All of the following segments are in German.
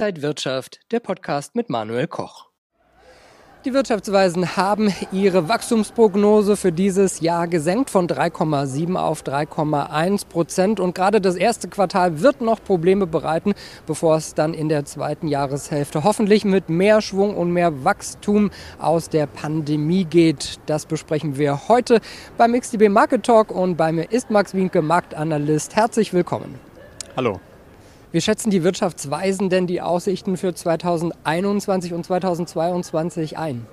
Inside Wirtschaft, der Podcast mit Manuel Koch. Die Wirtschaftsweisen haben ihre Wachstumsprognose für dieses Jahr gesenkt von 3,7 auf 3,1 Prozent. Und gerade das erste Quartal wird noch Probleme bereiten, bevor es dann in der zweiten Jahreshälfte hoffentlich mit mehr Schwung und mehr Wachstum aus der Pandemie geht. Das besprechen wir heute beim XTB Market Talk und bei mir ist Max Wienke, Marktanalyst. Herzlich willkommen. Hallo. Wie schätzen die Wirtschaftsweisen denn die Aussichten für 2021 und 2022 ein?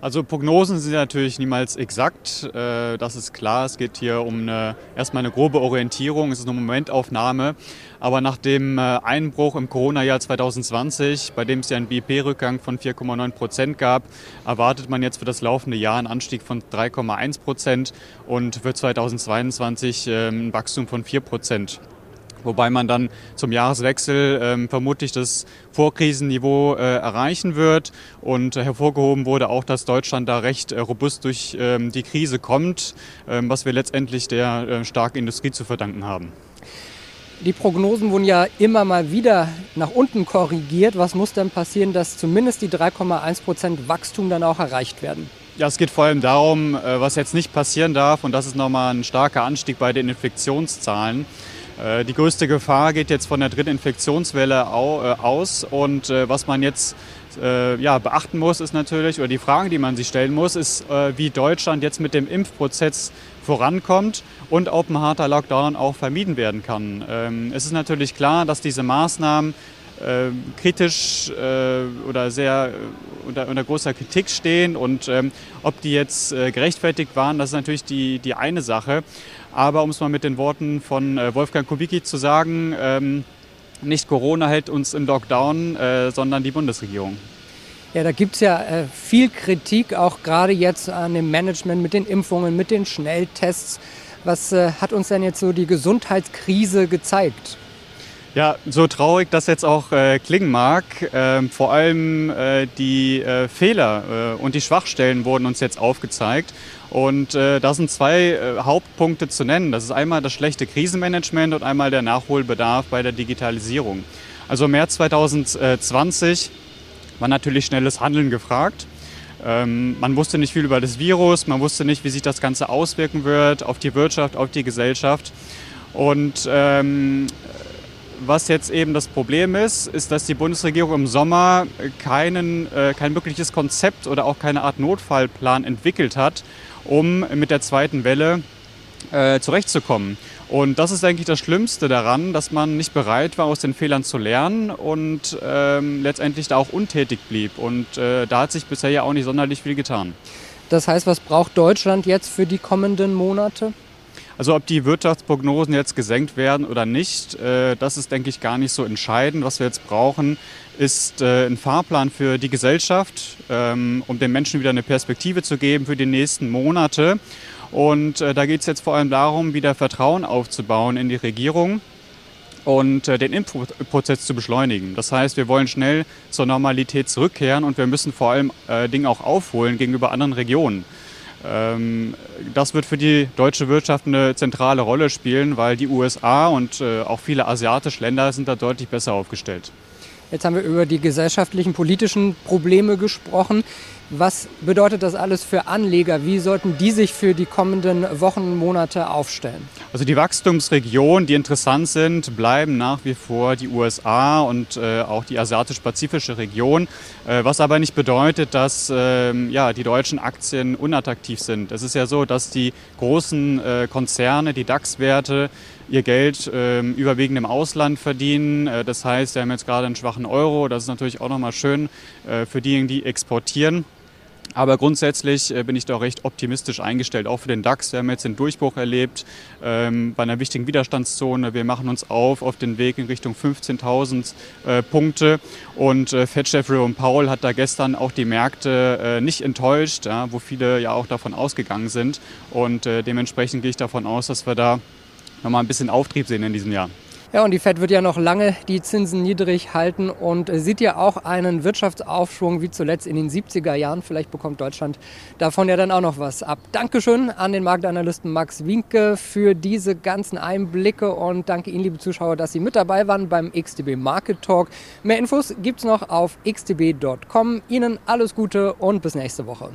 Also Prognosen sind natürlich niemals exakt, äh, das ist klar. Es geht hier um eine, erstmal eine grobe Orientierung, es ist eine Momentaufnahme. Aber nach dem äh, Einbruch im Corona-Jahr 2020, bei dem es ja einen BIP-Rückgang von 4,9 Prozent gab, erwartet man jetzt für das laufende Jahr einen Anstieg von 3,1 Prozent und für 2022 ähm, ein Wachstum von 4 Prozent. Wobei man dann zum Jahreswechsel ähm, vermutlich das Vorkrisenniveau äh, erreichen wird. Und äh, hervorgehoben wurde auch, dass Deutschland da recht äh, robust durch ähm, die Krise kommt, ähm, was wir letztendlich der äh, starken Industrie zu verdanken haben. Die Prognosen wurden ja immer mal wieder nach unten korrigiert. Was muss denn passieren, dass zumindest die 3,1 Prozent Wachstum dann auch erreicht werden? Ja, es geht vor allem darum, äh, was jetzt nicht passieren darf. Und das ist nochmal ein starker Anstieg bei den Infektionszahlen. Äh, die größte Gefahr geht jetzt von der dritten Infektionswelle äh, aus und äh, was man jetzt ja, beachten muss, ist natürlich, oder die Fragen, die man sich stellen muss, ist, wie Deutschland jetzt mit dem Impfprozess vorankommt und ob ein harter Lockdown auch vermieden werden kann. Ähm, es ist natürlich klar, dass diese Maßnahmen kritisch oder sehr unter, unter, großer Kritik stehen und ähm, ob die jetzt gerechtfertigt waren, das ist natürlich die, die eine Sache. Aber um es mal mit den Worten von äh, Wolfgang Kubicki zu sagen, ähm, nicht Corona hält uns im Lockdown, äh, sondern die Bundesregierung. Ja, da gibt es ja äh, viel Kritik, auch gerade jetzt an dem Management mit den Impfungen, mit den Schnelltests. Was äh, hat uns denn jetzt so die Gesundheitskrise gezeigt? Ja, so traurig das jetzt auch äh, klingen mag, äh, vor allem äh, die äh, Fehler äh, und die Schwachstellen wurden uns jetzt aufgezeigt. Und äh, da sind zwei Hauptpunkte zu nennen. Das ist einmal das schlechte Krisenmanagement und einmal der Nachholbedarf bei der Digitalisierung. Also im März 2020 war natürlich schnelles Handeln gefragt. Ähm, man wusste nicht viel über das Virus, man wusste nicht, wie sich das Ganze auswirken wird auf die Wirtschaft, auf die Gesellschaft. Und ähm, was jetzt eben das Problem ist, ist, dass die Bundesregierung im Sommer keinen, äh, kein wirkliches Konzept oder auch keine Art Notfallplan entwickelt hat, um mit der zweiten Welle äh, zurechtzukommen. Und das ist eigentlich das Schlimmste daran, dass man nicht bereit war, aus den Fehlern zu lernen und ähm, letztendlich da auch untätig blieb. Und äh, da hat sich bisher ja auch nicht sonderlich viel getan. Das heißt, was braucht Deutschland jetzt für die kommenden Monate? Also ob die Wirtschaftsprognosen jetzt gesenkt werden oder nicht, äh, das ist, denke ich, gar nicht so entscheidend. Was wir jetzt brauchen, ist äh, ein Fahrplan für die Gesellschaft, ähm, um den Menschen wieder eine Perspektive zu geben für die nächsten Monate. Und äh, da geht es jetzt vor allem darum, wieder Vertrauen aufzubauen in die Regierung und den Impfprozess zu beschleunigen. Das heißt, wir wollen schnell zur Normalität zurückkehren und wir müssen vor allem Dinge auch aufholen gegenüber anderen Regionen. Ähm, das wird für die deutsche Wirtschaft eine zentrale Rolle spielen, weil die USA und äh, auch viele asiatische Länder sind da deutlich besser aufgestellt. Jetzt haben wir über die gesellschaftlichen, politischen Probleme gesprochen. Was bedeutet das alles für Anleger? Wie sollten die sich für die kommenden Wochen Monate aufstellen? Also die Wachstumsregionen, die interessant sind, bleiben nach wie vor die USA und äh, auch die asiatisch-pazifische Region. Äh, was aber nicht bedeutet, dass äh, ja, die deutschen Aktien unattraktiv sind. Es ist ja so, dass die großen äh, Konzerne, die DAX-Werte, ihr Geld ähm, überwiegend im Ausland verdienen. Äh, das heißt, wir haben jetzt gerade einen schwachen Euro. Das ist natürlich auch nochmal schön äh, für diejenigen, die exportieren. Aber grundsätzlich äh, bin ich da recht optimistisch eingestellt, auch für den DAX. Wir haben jetzt den Durchbruch erlebt ähm, bei einer wichtigen Widerstandszone. Wir machen uns auf auf den Weg in Richtung 15.000 äh, Punkte. Und äh, Fed Chef Jerome Powell hat da gestern auch die Märkte äh, nicht enttäuscht, ja, wo viele ja auch davon ausgegangen sind. Und äh, dementsprechend gehe ich davon aus, dass wir da nochmal ein bisschen Auftrieb sehen in diesem Jahr. Ja, und die Fed wird ja noch lange die Zinsen niedrig halten und sieht ja auch einen Wirtschaftsaufschwung wie zuletzt in den 70er Jahren. Vielleicht bekommt Deutschland davon ja dann auch noch was ab. Dankeschön an den Marktanalysten Max Winke für diese ganzen Einblicke und danke Ihnen, liebe Zuschauer, dass Sie mit dabei waren beim XTB Market Talk. Mehr Infos gibt es noch auf xtb.com. Ihnen alles Gute und bis nächste Woche.